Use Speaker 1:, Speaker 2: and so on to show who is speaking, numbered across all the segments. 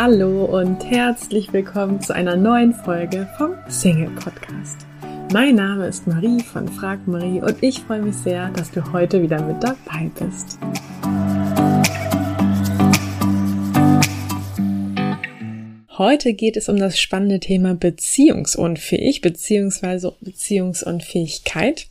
Speaker 1: Hallo und herzlich willkommen zu einer neuen Folge vom Single Podcast. Mein Name ist Marie von Frag Marie und ich freue mich sehr, dass du heute wieder mit dabei bist. Heute geht es um das spannende Thema beziehungsunfähig bzw. Beziehungsunfähigkeit.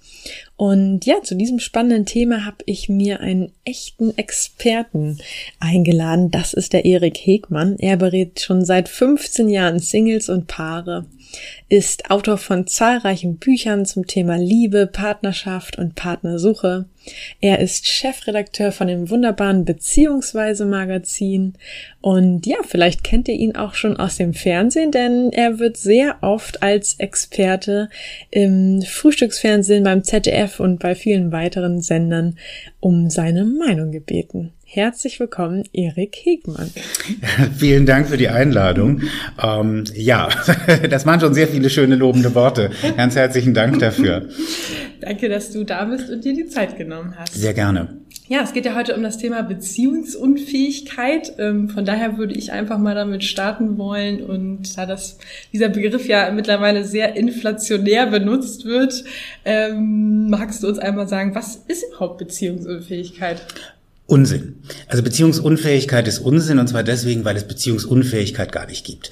Speaker 1: Und ja, zu diesem spannenden Thema habe ich mir einen echten Experten eingeladen. Das ist der Erik Hegmann. Er berät schon seit 15 Jahren Singles und Paare ist Autor von zahlreichen Büchern zum Thema Liebe, Partnerschaft und Partnersuche. Er ist Chefredakteur von dem wunderbaren Beziehungsweise Magazin und ja, vielleicht kennt ihr ihn auch schon aus dem Fernsehen, denn er wird sehr oft als Experte im Frühstücksfernsehen beim ZDF und bei vielen weiteren Sendern um seine Meinung gebeten. Herzlich willkommen, Erik Hegmann.
Speaker 2: Vielen Dank für die Einladung. Ähm, ja, das waren schon sehr viele schöne lobende Worte. Ganz herzlichen Dank dafür.
Speaker 1: Danke, dass du da bist und dir die Zeit genommen hast.
Speaker 2: Sehr gerne.
Speaker 1: Ja, es geht ja heute um das Thema Beziehungsunfähigkeit. Ähm, von daher würde ich einfach mal damit starten wollen. Und da das, dieser Begriff ja mittlerweile sehr inflationär benutzt wird, ähm, magst du uns einmal sagen, was ist überhaupt Beziehungsunfähigkeit?
Speaker 2: Unsinn. Also Beziehungsunfähigkeit ist Unsinn und zwar deswegen, weil es Beziehungsunfähigkeit gar nicht gibt.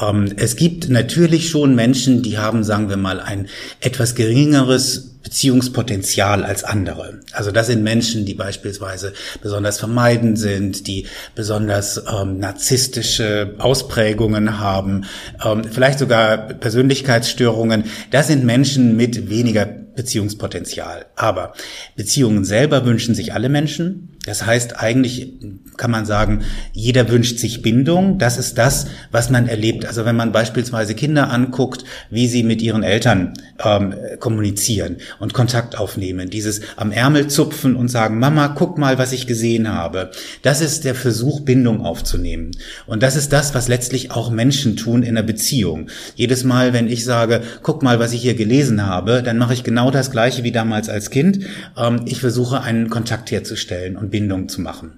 Speaker 2: Ähm, es gibt natürlich schon Menschen, die haben, sagen wir mal, ein etwas geringeres Beziehungspotenzial als andere. Also das sind Menschen, die beispielsweise besonders vermeidend sind, die besonders ähm, narzisstische Ausprägungen haben, ähm, vielleicht sogar Persönlichkeitsstörungen. Das sind Menschen mit weniger Beziehungspotenzial. Aber Beziehungen selber wünschen sich alle Menschen. Das heißt, eigentlich kann man sagen, jeder wünscht sich Bindung. Das ist das, was man erlebt. Also wenn man beispielsweise Kinder anguckt, wie sie mit ihren Eltern ähm, kommunizieren und Kontakt aufnehmen, dieses am Ärmel zupfen und sagen, Mama, guck mal, was ich gesehen habe. Das ist der Versuch, Bindung aufzunehmen. Und das ist das, was letztlich auch Menschen tun in einer Beziehung. Jedes Mal, wenn ich sage, guck mal, was ich hier gelesen habe, dann mache ich genau das Gleiche wie damals als Kind. Ähm, ich versuche, einen Kontakt herzustellen und Bindung zu machen.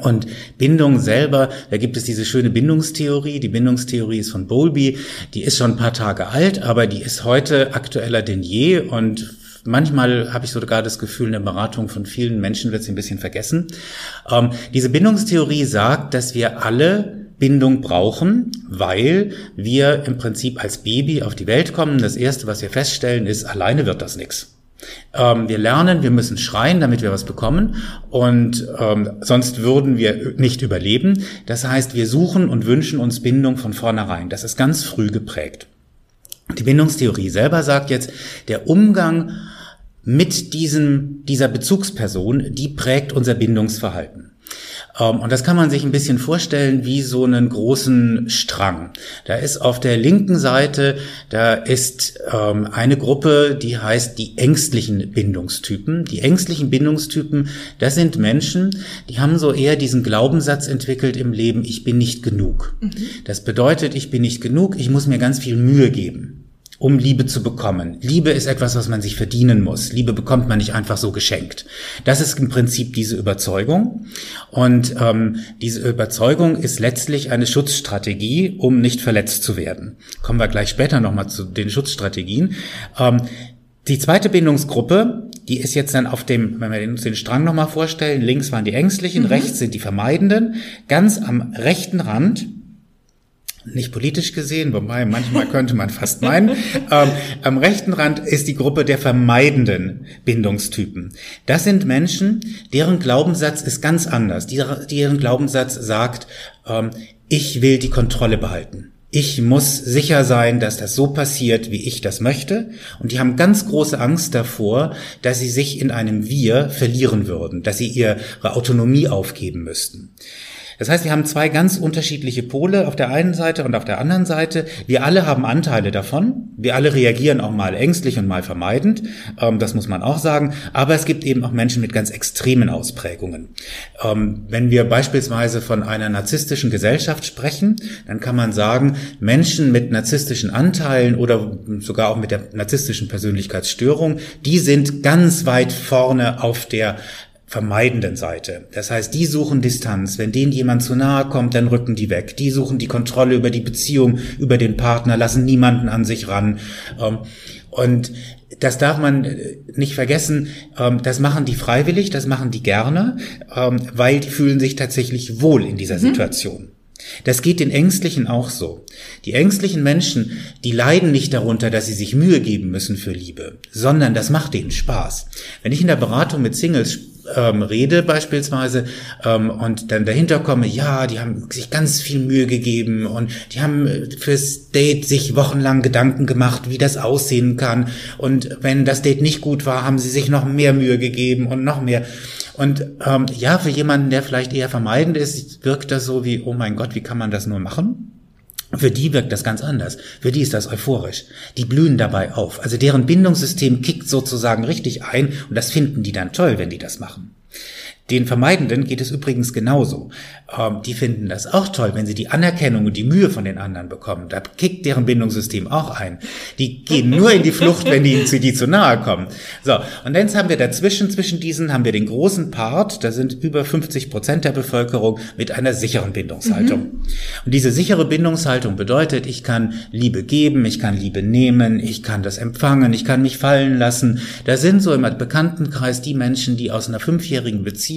Speaker 2: Und Bindung selber, da gibt es diese schöne Bindungstheorie. Die Bindungstheorie ist von Bowlby. Die ist schon ein paar Tage alt, aber die ist heute aktueller denn je. Und manchmal habe ich sogar das Gefühl, in der Beratung von vielen Menschen wird sie ein bisschen vergessen. Ähm, diese Bindungstheorie sagt, dass wir alle Bindung brauchen, weil wir im Prinzip als Baby auf die Welt kommen. Das Erste, was wir feststellen, ist, alleine wird das nichts. Ähm, wir lernen, wir müssen schreien, damit wir was bekommen und ähm, sonst würden wir nicht überleben. Das heißt, wir suchen und wünschen uns Bindung von vornherein. Das ist ganz früh geprägt. Die Bindungstheorie selber sagt jetzt, der Umgang mit diesem, dieser Bezugsperson, die prägt unser Bindungsverhalten. Ähm, und das kann man sich ein bisschen vorstellen wie so einen großen Strang. Da ist auf der linken Seite, da ist ähm, eine Gruppe, die heißt die ängstlichen Bindungstypen. Die ängstlichen Bindungstypen, das sind Menschen, die haben so eher diesen Glaubenssatz entwickelt im Leben, ich bin nicht genug. Mhm. Das bedeutet, ich bin nicht genug, ich muss mir ganz viel Mühe geben um Liebe zu bekommen. Liebe ist etwas, was man sich verdienen muss. Liebe bekommt man nicht einfach so geschenkt. Das ist im Prinzip diese Überzeugung. Und ähm, diese Überzeugung ist letztlich eine Schutzstrategie, um nicht verletzt zu werden. Kommen wir gleich später nochmal zu den Schutzstrategien. Ähm, die zweite Bindungsgruppe, die ist jetzt dann auf dem, wenn wir uns den Strang nochmal vorstellen, links waren die Ängstlichen, mhm. rechts sind die Vermeidenden. Ganz am rechten Rand nicht politisch gesehen, wobei manchmal könnte man fast meinen. Ähm, am rechten Rand ist die Gruppe der vermeidenden Bindungstypen. Das sind Menschen, deren Glaubenssatz ist ganz anders. Deren Glaubenssatz sagt, ähm, ich will die Kontrolle behalten. Ich muss sicher sein, dass das so passiert, wie ich das möchte. Und die haben ganz große Angst davor, dass sie sich in einem Wir verlieren würden, dass sie ihre Autonomie aufgeben müssten. Das heißt, wir haben zwei ganz unterschiedliche Pole auf der einen Seite und auf der anderen Seite. Wir alle haben Anteile davon. Wir alle reagieren auch mal ängstlich und mal vermeidend. Ähm, das muss man auch sagen. Aber es gibt eben auch Menschen mit ganz extremen Ausprägungen. Ähm, wenn wir beispielsweise von einer narzisstischen Gesellschaft sprechen, dann kann man sagen, Menschen mit narzisstischen Anteilen oder sogar auch mit der narzisstischen Persönlichkeitsstörung, die sind ganz weit vorne auf der vermeidenden Seite. Das heißt, die suchen Distanz. Wenn denen jemand zu nahe kommt, dann rücken die weg. Die suchen die Kontrolle über die Beziehung, über den Partner, lassen niemanden an sich ran. Ähm, und das darf man äh, nicht vergessen, ähm, das machen die freiwillig, das machen die gerne, ähm, weil die fühlen sich tatsächlich wohl in dieser mhm. Situation. Das geht den Ängstlichen auch so. Die ängstlichen Menschen, die leiden nicht darunter, dass sie sich Mühe geben müssen für Liebe, sondern das macht denen Spaß. Wenn ich in der Beratung mit Singles ähm, rede beispielsweise ähm, und dann dahinter komme, ja, die haben sich ganz viel Mühe gegeben und die haben äh, fürs Date sich wochenlang Gedanken gemacht, wie das aussehen kann und wenn das Date nicht gut war, haben sie sich noch mehr Mühe gegeben und noch mehr. Und ähm, ja, für jemanden, der vielleicht eher vermeidend ist, wirkt das so wie, oh mein Gott, wie kann man das nur machen? Für die wirkt das ganz anders. Für die ist das euphorisch. Die blühen dabei auf. Also deren Bindungssystem kickt sozusagen richtig ein und das finden die dann toll, wenn die das machen. Den Vermeidenden geht es übrigens genauso. Ähm, die finden das auch toll, wenn sie die Anerkennung und die Mühe von den anderen bekommen. Da kickt deren Bindungssystem auch ein. Die gehen nur in die Flucht, wenn die zu, die zu nahe kommen. So, und dann haben wir dazwischen, zwischen diesen haben wir den großen Part, da sind über 50 Prozent der Bevölkerung mit einer sicheren Bindungshaltung. Mhm. Und diese sichere Bindungshaltung bedeutet, ich kann Liebe geben, ich kann Liebe nehmen, ich kann das empfangen, ich kann mich fallen lassen. Da sind so im Bekanntenkreis die Menschen, die aus einer fünfjährigen Beziehung,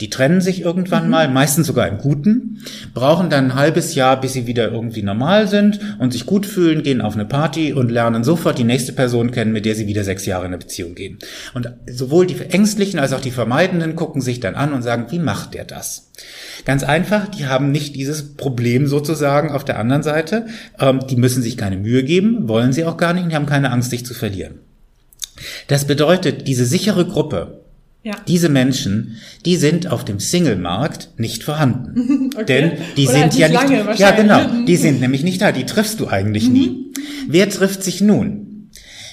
Speaker 2: die trennen sich irgendwann mhm. mal, meistens sogar im Guten, brauchen dann ein halbes Jahr, bis sie wieder irgendwie normal sind und sich gut fühlen, gehen auf eine Party und lernen sofort die nächste Person kennen, mit der sie wieder sechs Jahre in eine Beziehung gehen. Und sowohl die Ängstlichen als auch die Vermeidenden gucken sich dann an und sagen, wie macht der das? Ganz einfach, die haben nicht dieses Problem sozusagen auf der anderen Seite. Ähm, die müssen sich keine Mühe geben, wollen sie auch gar nicht und die haben keine Angst, sich zu verlieren. Das bedeutet, diese sichere Gruppe, ja. Diese Menschen, die sind auf dem Single-Markt nicht vorhanden. okay. Denn die Oder sind ja nicht, ja genau, die sind nämlich nicht da, die triffst du eigentlich mhm. nie. Wer trifft sich nun?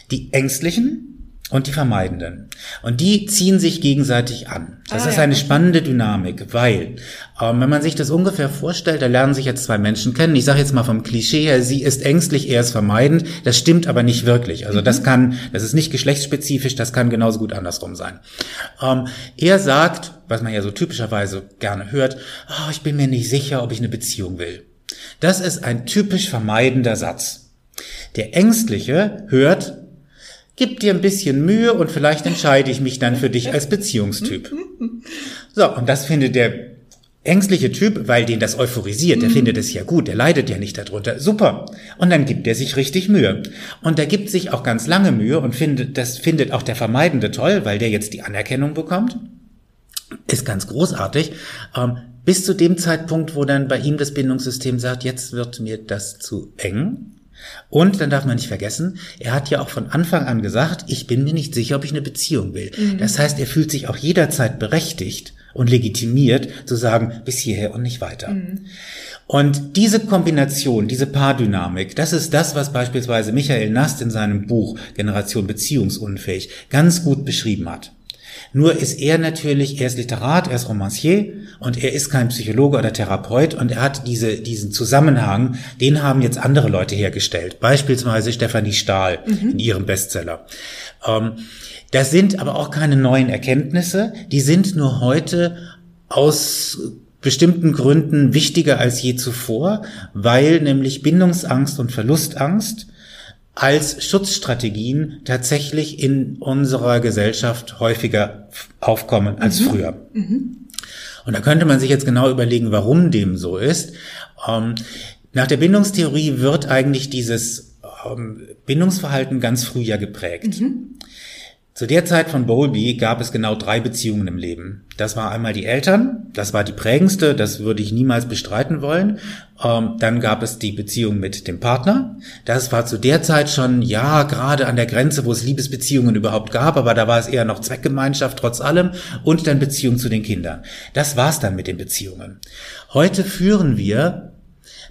Speaker 2: Die Ängstlichen, und die Vermeidenden. Und die ziehen sich gegenseitig an. Das ah, ist eine spannende Dynamik, weil, ähm, wenn man sich das ungefähr vorstellt, da lernen sich jetzt zwei Menschen kennen. Ich sage jetzt mal vom Klischee her, sie ist ängstlich, er ist vermeidend. Das stimmt aber nicht wirklich. Also mhm. das kann, das ist nicht geschlechtsspezifisch, das kann genauso gut andersrum sein. Ähm, er sagt, was man ja so typischerweise gerne hört, oh, ich bin mir nicht sicher, ob ich eine Beziehung will. Das ist ein typisch vermeidender Satz. Der Ängstliche hört, Gib dir ein bisschen Mühe und vielleicht entscheide ich mich dann für dich als Beziehungstyp. So, und das findet der ängstliche Typ, weil den das euphorisiert, der mhm. findet es ja gut, der leidet ja nicht darunter. Super. Und dann gibt er sich richtig Mühe. Und er gibt sich auch ganz lange Mühe und findet, das findet auch der Vermeidende toll, weil der jetzt die Anerkennung bekommt. Ist ganz großartig. Ähm, bis zu dem Zeitpunkt, wo dann bei ihm das Bindungssystem sagt, jetzt wird mir das zu eng. Und dann darf man nicht vergessen, er hat ja auch von Anfang an gesagt, ich bin mir nicht sicher, ob ich eine Beziehung will. Mhm. Das heißt, er fühlt sich auch jederzeit berechtigt und legitimiert zu sagen, bis hierher und nicht weiter. Mhm. Und diese Kombination, diese Paardynamik, das ist das, was beispielsweise Michael Nast in seinem Buch Generation Beziehungsunfähig ganz gut beschrieben hat. Nur ist er natürlich, er ist Literat, er ist Romancier und er ist kein Psychologe oder Therapeut und er hat diese, diesen Zusammenhang, den haben jetzt andere Leute hergestellt. Beispielsweise Stefanie Stahl mhm. in ihrem Bestseller. Ähm, das sind aber auch keine neuen Erkenntnisse, die sind nur heute aus bestimmten Gründen wichtiger als je zuvor, weil nämlich Bindungsangst und Verlustangst als Schutzstrategien tatsächlich in unserer Gesellschaft häufiger aufkommen als mhm. früher. Mhm. Und da könnte man sich jetzt genau überlegen, warum dem so ist. Ähm, nach der Bindungstheorie wird eigentlich dieses ähm, Bindungsverhalten ganz früh ja geprägt. Mhm. Zu der Zeit von Bowlby gab es genau drei Beziehungen im Leben. Das war einmal die Eltern, das war die prägendste, das würde ich niemals bestreiten wollen. Ähm, dann gab es die Beziehung mit dem Partner. Das war zu der Zeit schon, ja, gerade an der Grenze, wo es Liebesbeziehungen überhaupt gab, aber da war es eher noch Zweckgemeinschaft trotz allem. Und dann Beziehung zu den Kindern. Das war's dann mit den Beziehungen. Heute führen wir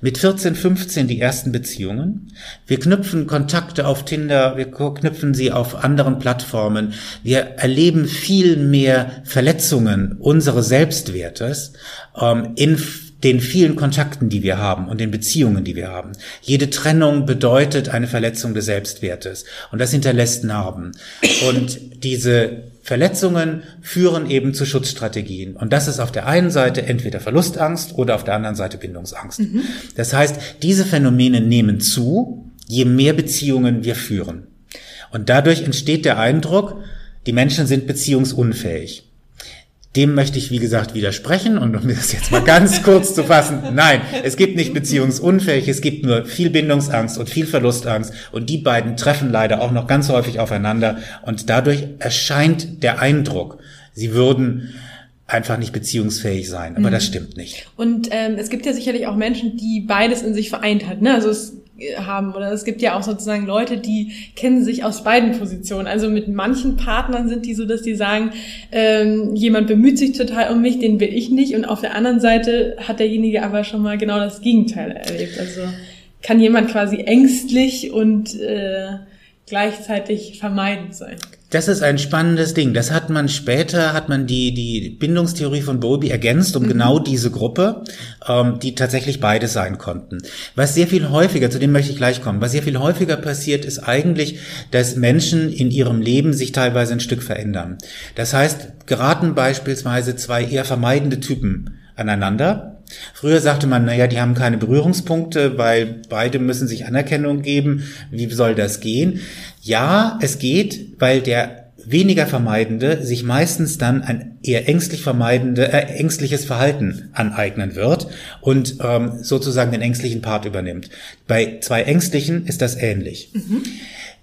Speaker 2: mit 14, 15 die ersten Beziehungen. Wir knüpfen Kontakte auf Tinder, wir knüpfen sie auf anderen Plattformen. Wir erleben viel mehr Verletzungen unseres Selbstwertes ähm, in den vielen Kontakten, die wir haben und den Beziehungen, die wir haben. Jede Trennung bedeutet eine Verletzung des Selbstwertes und das hinterlässt Narben. Und diese Verletzungen führen eben zu Schutzstrategien. Und das ist auf der einen Seite entweder Verlustangst oder auf der anderen Seite Bindungsangst. Mhm. Das heißt, diese Phänomene nehmen zu, je mehr Beziehungen wir führen. Und dadurch entsteht der Eindruck, die Menschen sind beziehungsunfähig. Dem möchte ich, wie gesagt, widersprechen und um das jetzt mal ganz kurz zu fassen. Nein, es gibt nicht beziehungsunfähig, es gibt nur viel Bindungsangst und viel Verlustangst und die beiden treffen leider auch noch ganz häufig aufeinander und dadurch erscheint der Eindruck, sie würden einfach nicht beziehungsfähig sein. Aber mhm. das stimmt nicht.
Speaker 1: Und ähm, es gibt ja sicherlich auch Menschen, die beides in sich vereint hat. Ne? Also es haben oder es gibt ja auch sozusagen Leute, die kennen sich aus beiden Positionen. Also mit manchen Partnern sind die so, dass die sagen, ähm, jemand bemüht sich total um mich, den will ich nicht und auf der anderen Seite hat derjenige aber schon mal genau das Gegenteil erlebt. Also kann jemand quasi ängstlich und äh, gleichzeitig vermeidend sein.
Speaker 2: Das ist ein spannendes Ding. Das hat man später, hat man die, die Bindungstheorie von Bowlby ergänzt um mhm. genau diese Gruppe, ähm, die tatsächlich beide sein konnten. Was sehr viel häufiger, zu dem möchte ich gleich kommen, was sehr viel häufiger passiert, ist eigentlich, dass Menschen in ihrem Leben sich teilweise ein Stück verändern. Das heißt, geraten beispielsweise zwei eher vermeidende Typen aneinander. Früher sagte man, naja, die haben keine Berührungspunkte, weil beide müssen sich Anerkennung geben. Wie soll das gehen? Ja, es geht, weil der weniger Vermeidende sich meistens dann ein eher ängstlich vermeidende, äh, ängstliches Verhalten aneignen wird und ähm, sozusagen den ängstlichen Part übernimmt. Bei zwei Ängstlichen ist das ähnlich. Mhm.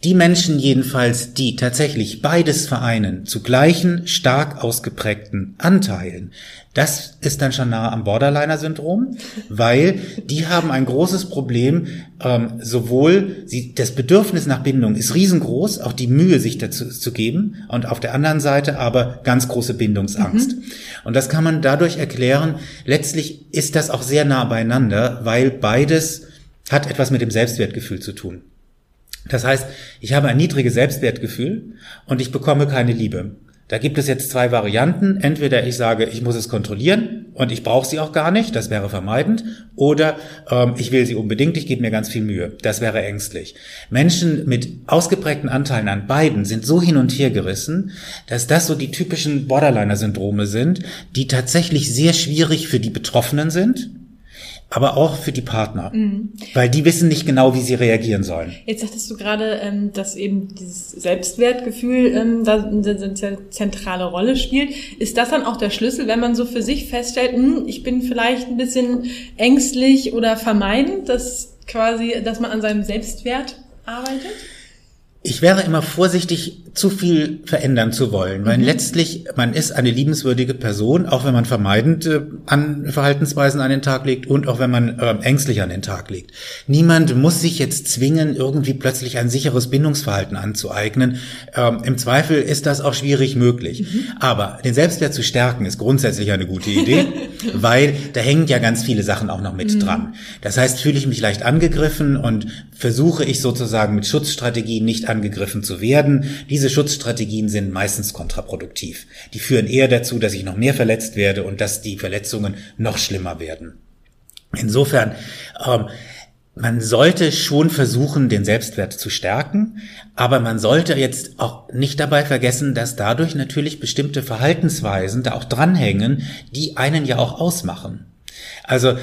Speaker 2: Die Menschen jedenfalls, die tatsächlich beides vereinen, zu gleichen stark ausgeprägten Anteilen, das ist dann schon nah am Borderliner-Syndrom, weil die haben ein großes Problem, ähm, sowohl sie, das Bedürfnis nach Bindung ist riesengroß, auch die Mühe, sich dazu zu geben, und auf der anderen Seite aber ganz große Bindungsangst. Mhm. Und das kann man dadurch erklären, letztlich ist das auch sehr nah beieinander, weil beides hat etwas mit dem Selbstwertgefühl zu tun. Das heißt, ich habe ein niedriges Selbstwertgefühl und ich bekomme keine Liebe. Da gibt es jetzt zwei Varianten. Entweder ich sage, ich muss es kontrollieren und ich brauche sie auch gar nicht, das wäre vermeidend, oder ähm, ich will sie unbedingt, ich gebe mir ganz viel Mühe, das wäre ängstlich. Menschen mit ausgeprägten Anteilen an beiden sind so hin und her gerissen, dass das so die typischen Borderliner-Syndrome sind, die tatsächlich sehr schwierig für die Betroffenen sind aber auch für die Partner, mhm. weil die wissen nicht genau, wie sie reagieren sollen.
Speaker 1: Jetzt sagtest du gerade, ähm, dass eben dieses Selbstwertgefühl ähm, da eine zentrale Rolle spielt. Ist das dann auch der Schlüssel, wenn man so für sich feststellt, hm, ich bin vielleicht ein bisschen ängstlich oder vermeidend, dass quasi, dass man an seinem Selbstwert arbeitet?
Speaker 2: Ich wäre immer vorsichtig, zu viel verändern zu wollen, weil mhm. letztlich man ist eine liebenswürdige Person, auch wenn man vermeidend äh, an Verhaltensweisen an den Tag legt und auch wenn man äh, ängstlich an den Tag legt. Niemand muss sich jetzt zwingen, irgendwie plötzlich ein sicheres Bindungsverhalten anzueignen. Ähm, Im Zweifel ist das auch schwierig möglich. Mhm. Aber den Selbstwert zu stärken ist grundsätzlich eine gute Idee, weil da hängen ja ganz viele Sachen auch noch mit mhm. dran. Das heißt, fühle ich mich leicht angegriffen und versuche ich sozusagen mit Schutzstrategien nicht angegriffen zu werden. Diese Schutzstrategien sind meistens kontraproduktiv. Die führen eher dazu, dass ich noch mehr verletzt werde und dass die Verletzungen noch schlimmer werden. Insofern, ähm, man sollte schon versuchen, den Selbstwert zu stärken, aber man sollte jetzt auch nicht dabei vergessen, dass dadurch natürlich bestimmte Verhaltensweisen da auch dranhängen, die einen ja auch ausmachen. Also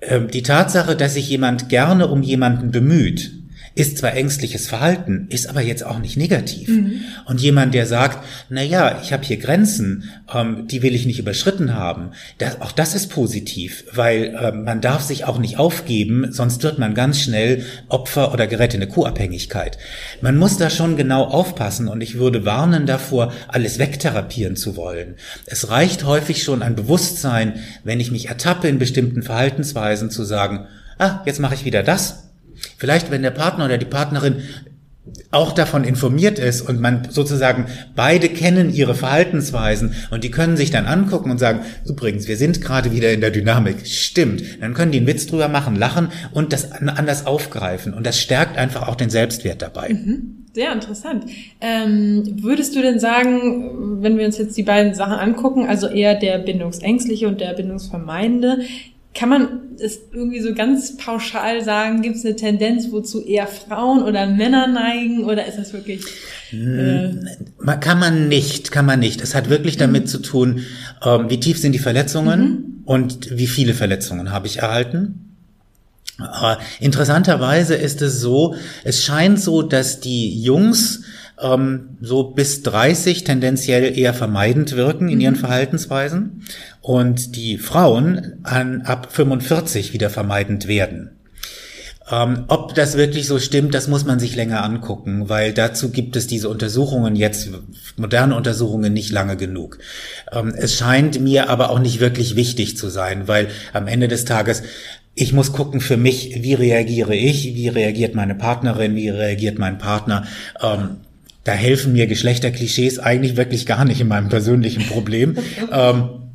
Speaker 2: ähm, die Tatsache, dass sich jemand gerne um jemanden bemüht, ist zwar ängstliches Verhalten, ist aber jetzt auch nicht negativ. Mhm. Und jemand, der sagt, na ja, ich habe hier Grenzen, ähm, die will ich nicht überschritten haben, das, auch das ist positiv, weil ähm, man darf sich auch nicht aufgeben, sonst wird man ganz schnell Opfer oder gerät in eine Co-Abhängigkeit. Man muss da schon genau aufpassen und ich würde warnen davor, alles wegtherapieren zu wollen. Es reicht häufig schon ein Bewusstsein, wenn ich mich ertappe in bestimmten Verhaltensweisen zu sagen, ah, jetzt mache ich wieder das Vielleicht, wenn der Partner oder die Partnerin auch davon informiert ist und man sozusagen beide kennen ihre Verhaltensweisen und die können sich dann angucken und sagen, übrigens, wir sind gerade wieder in der Dynamik. Stimmt. Dann können die einen Witz drüber machen, lachen und das anders aufgreifen. Und das stärkt einfach auch den Selbstwert dabei.
Speaker 1: Mhm. Sehr interessant. Ähm, würdest du denn sagen, wenn wir uns jetzt die beiden Sachen angucken, also eher der bindungsängstliche und der bindungsvermeidende, kann man es irgendwie so ganz pauschal sagen, gibt es eine Tendenz, wozu eher Frauen oder Männer neigen oder ist das wirklich...
Speaker 2: Äh kann man nicht, kann man nicht. Es hat wirklich damit mhm. zu tun, ähm, wie tief sind die Verletzungen mhm. und wie viele Verletzungen habe ich erhalten. Äh, interessanterweise ist es so, es scheint so, dass die Jungs ähm, so bis 30 tendenziell eher vermeidend wirken in ihren mhm. Verhaltensweisen und die Frauen an, ab 45 wieder vermeidend werden. Ähm, ob das wirklich so stimmt, das muss man sich länger angucken, weil dazu gibt es diese Untersuchungen jetzt, moderne Untersuchungen, nicht lange genug. Ähm, es scheint mir aber auch nicht wirklich wichtig zu sein, weil am Ende des Tages ich muss gucken für mich, wie reagiere ich, wie reagiert meine Partnerin, wie reagiert mein Partner. Ähm, da helfen mir Geschlechterklischees eigentlich wirklich gar nicht in meinem persönlichen Problem. ähm,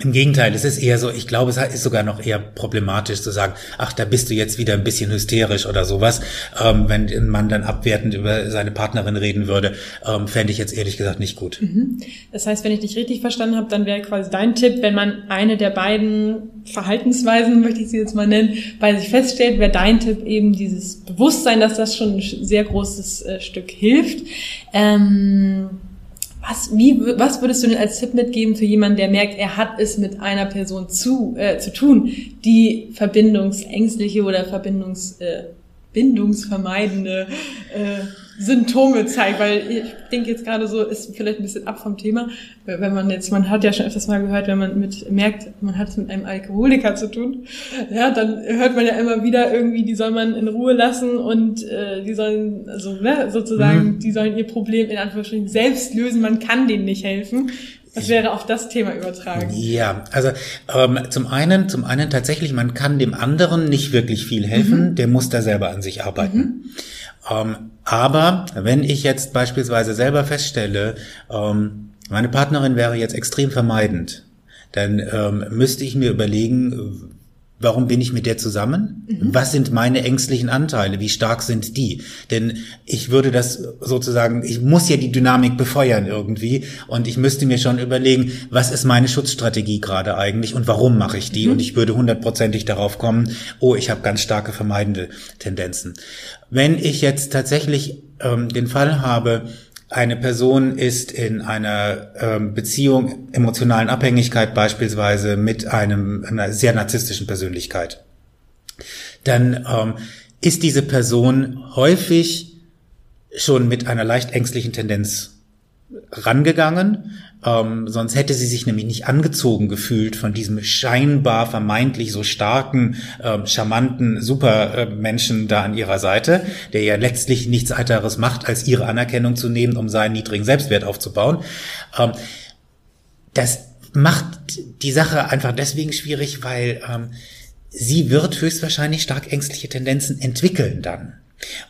Speaker 2: im Gegenteil, es ist eher so, ich glaube, es ist sogar noch eher problematisch zu sagen, ach, da bist du jetzt wieder ein bisschen hysterisch oder sowas. Ähm, wenn ein Mann dann abwertend über seine Partnerin reden würde, ähm, fände ich jetzt ehrlich gesagt nicht gut. Mhm.
Speaker 1: Das heißt, wenn ich dich richtig verstanden habe, dann wäre quasi dein Tipp, wenn man eine der beiden Verhaltensweisen, möchte ich sie jetzt mal nennen, bei sich feststellt, wäre dein Tipp eben dieses Bewusstsein, dass das schon ein sehr großes äh, Stück hilft. Ähm was, wie, was würdest du denn als Tipp mitgeben für jemanden, der merkt, er hat es mit einer Person zu, äh, zu tun, die verbindungsängstliche oder verbindungs, äh, bindungsvermeidende äh, Symptome zeigt, weil ich denke jetzt gerade so, ist vielleicht ein bisschen ab vom Thema, wenn man jetzt, man hat ja schon öfters mal gehört, wenn man mit merkt, man hat es mit einem Alkoholiker zu tun, ja, dann hört man ja immer wieder irgendwie, die soll man in Ruhe lassen und äh, die sollen, also ne, sozusagen, mhm. die sollen ihr Problem in Anführungsstrichen selbst lösen, man kann denen nicht helfen. Das wäre auf das Thema übertragen.
Speaker 2: Ja, also ähm, zum einen, zum einen tatsächlich, man kann dem anderen nicht wirklich viel helfen, mhm. der muss da selber an sich arbeiten. Mhm. Ähm, aber wenn ich jetzt beispielsweise selber feststelle, ähm, meine Partnerin wäre jetzt extrem vermeidend, dann ähm, müsste ich mir überlegen, Warum bin ich mit der zusammen? Mhm. Was sind meine ängstlichen Anteile? Wie stark sind die? Denn ich würde das sozusagen, ich muss ja die Dynamik befeuern irgendwie und ich müsste mir schon überlegen, was ist meine Schutzstrategie gerade eigentlich und warum mache ich die? Mhm. Und ich würde hundertprozentig darauf kommen, oh, ich habe ganz starke vermeidende Tendenzen. Wenn ich jetzt tatsächlich ähm, den Fall habe, eine Person ist in einer ähm, Beziehung, emotionalen Abhängigkeit beispielsweise mit einem, einer sehr narzisstischen Persönlichkeit, dann ähm, ist diese Person häufig schon mit einer leicht ängstlichen Tendenz rangegangen. Ähm, sonst hätte sie sich nämlich nicht angezogen gefühlt von diesem scheinbar vermeintlich so starken, ähm, charmanten Supermenschen da an ihrer Seite, der ja letztlich nichts weiteres macht, als ihre Anerkennung zu nehmen, um seinen niedrigen Selbstwert aufzubauen. Ähm, das macht die Sache einfach deswegen schwierig, weil ähm, sie wird höchstwahrscheinlich stark ängstliche Tendenzen entwickeln dann.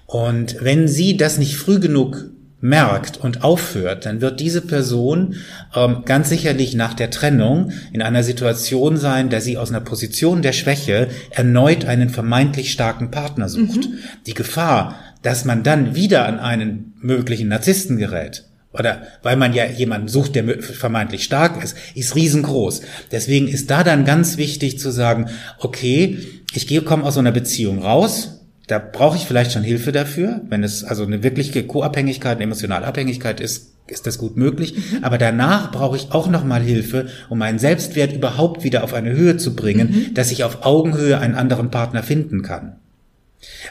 Speaker 2: Und wenn sie das nicht früh genug merkt und aufhört, dann wird diese Person ähm, ganz sicherlich nach der Trennung in einer Situation sein, dass sie aus einer Position der Schwäche erneut einen vermeintlich starken Partner sucht. Mhm. Die Gefahr, dass man dann wieder an einen möglichen Narzissten gerät, oder weil man ja jemanden sucht, der vermeintlich stark ist, ist riesengroß. Deswegen ist da dann ganz wichtig zu sagen, okay, ich gehe, komme aus so einer Beziehung raus, da brauche ich vielleicht schon Hilfe dafür. Wenn es also eine wirkliche Co-Abhängigkeit, eine emotionale Abhängigkeit ist, ist das gut möglich. Mhm. Aber danach brauche ich auch nochmal Hilfe, um meinen Selbstwert überhaupt wieder auf eine Höhe zu bringen, mhm. dass ich auf Augenhöhe einen anderen Partner finden kann.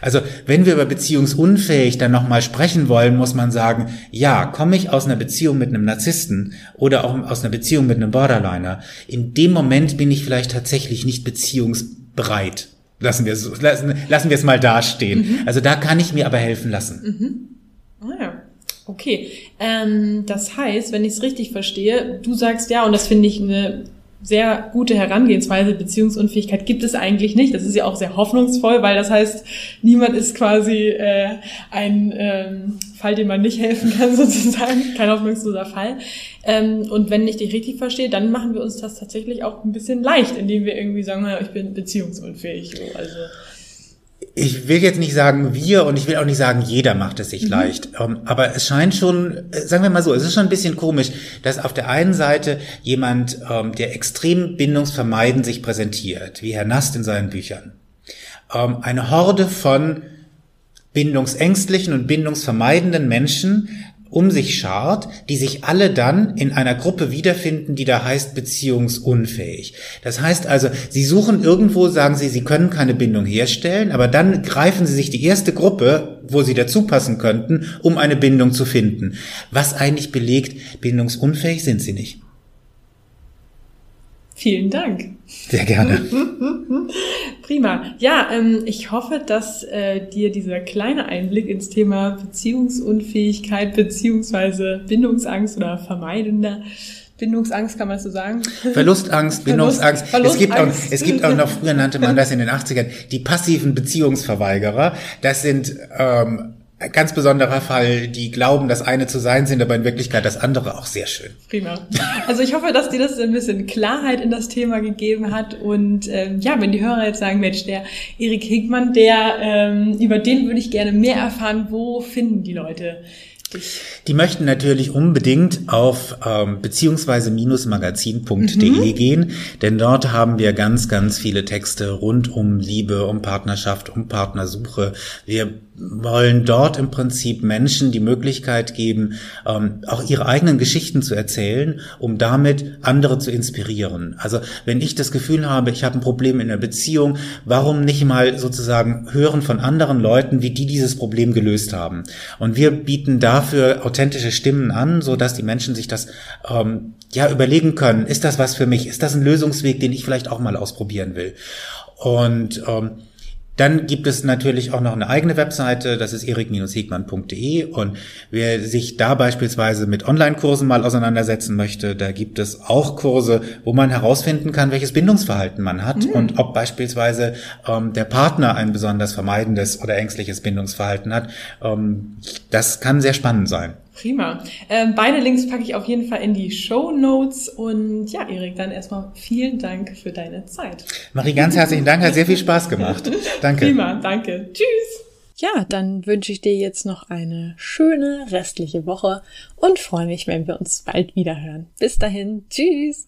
Speaker 2: Also, wenn wir über beziehungsunfähig dann nochmal sprechen wollen, muss man sagen, ja, komme ich aus einer Beziehung mit einem Narzissten oder auch aus einer Beziehung mit einem Borderliner, in dem Moment bin ich vielleicht tatsächlich nicht beziehungsbereit. Lassen wir es, lassen, lassen wir es mal dastehen. Mhm. Also da kann ich mir aber helfen lassen.
Speaker 1: Mhm. Ah ja. Okay. Ähm, das heißt, wenn ich es richtig verstehe, du sagst ja, und das finde ich eine sehr gute Herangehensweise, Beziehungsunfähigkeit gibt es eigentlich nicht. Das ist ja auch sehr hoffnungsvoll, weil das heißt, niemand ist quasi äh, ein ähm, Fall, dem man nicht helfen kann, sozusagen, kein hoffnungsloser Fall. Ähm, und wenn ich dich richtig verstehe, dann machen wir uns das tatsächlich auch ein bisschen leicht, indem wir irgendwie sagen, ich bin beziehungsunfähig. Also
Speaker 2: ich will jetzt nicht sagen wir und ich will auch nicht sagen jeder macht es sich mhm. leicht. Ähm, aber es scheint schon, äh, sagen wir mal so, es ist schon ein bisschen komisch, dass auf der einen Seite jemand, ähm, der extrem bindungsvermeidend sich präsentiert, wie Herr Nast in seinen Büchern, ähm, eine Horde von bindungsängstlichen und bindungsvermeidenden Menschen um sich schart, die sich alle dann in einer Gruppe wiederfinden, die da heißt beziehungsunfähig. Das heißt also, sie suchen irgendwo, sagen sie, sie können keine Bindung herstellen, aber dann greifen sie sich die erste Gruppe, wo sie dazu passen könnten, um eine Bindung zu finden. Was eigentlich belegt, bindungsunfähig sind sie nicht.
Speaker 1: Vielen Dank.
Speaker 2: Sehr gerne.
Speaker 1: Prima. Ja, ähm, ich hoffe, dass äh, dir dieser kleine Einblick ins Thema Beziehungsunfähigkeit beziehungsweise Bindungsangst oder vermeidender Bindungsangst kann man so sagen.
Speaker 2: Verlustangst, Bindungsangst. Verlust, es gibt auch, es gibt auch noch, früher nannte man das in den 80ern, die passiven Beziehungsverweigerer. Das sind ähm, ein ganz besonderer Fall, die glauben, das eine zu sein, sind aber in Wirklichkeit das andere auch sehr schön.
Speaker 1: Prima. Also ich hoffe, dass dir das ein bisschen Klarheit in das Thema gegeben hat. Und ähm, ja, wenn die Hörer jetzt sagen, Mensch, der Erik Hinkmann, der ähm, über den würde ich gerne mehr erfahren, wo finden die Leute dich?
Speaker 2: Die möchten natürlich unbedingt auf ähm, beziehungsweise minusmagazin.de mhm. gehen, denn dort haben wir ganz, ganz viele Texte rund um Liebe, um Partnerschaft, um Partnersuche. Wir wollen dort im Prinzip Menschen die Möglichkeit geben, ähm, auch ihre eigenen Geschichten zu erzählen, um damit andere zu inspirieren. Also wenn ich das Gefühl habe, ich habe ein Problem in der Beziehung, warum nicht mal sozusagen hören von anderen Leuten, wie die dieses Problem gelöst haben? Und wir bieten dafür authentische Stimmen an, so dass die Menschen sich das ähm, ja überlegen können. Ist das was für mich? Ist das ein Lösungsweg, den ich vielleicht auch mal ausprobieren will? Und ähm, dann gibt es natürlich auch noch eine eigene Webseite, das ist erik-hegmann.de und wer sich da beispielsweise mit Online-Kursen mal auseinandersetzen möchte, da gibt es auch Kurse, wo man herausfinden kann, welches Bindungsverhalten man hat mhm. und ob beispielsweise ähm, der Partner ein besonders vermeidendes oder ängstliches Bindungsverhalten hat. Ähm, das kann sehr spannend sein.
Speaker 1: Prima. Ähm, beide Links packe ich auf jeden Fall in die Show Notes. Und ja, Erik, dann erstmal vielen Dank für deine Zeit.
Speaker 2: Marie, ganz herzlichen Dank, hat sehr viel Spaß gemacht. Danke.
Speaker 1: Prima, danke. Tschüss. Ja, dann wünsche ich dir jetzt noch eine schöne restliche Woche und freue mich, wenn wir uns bald wieder hören. Bis dahin, tschüss.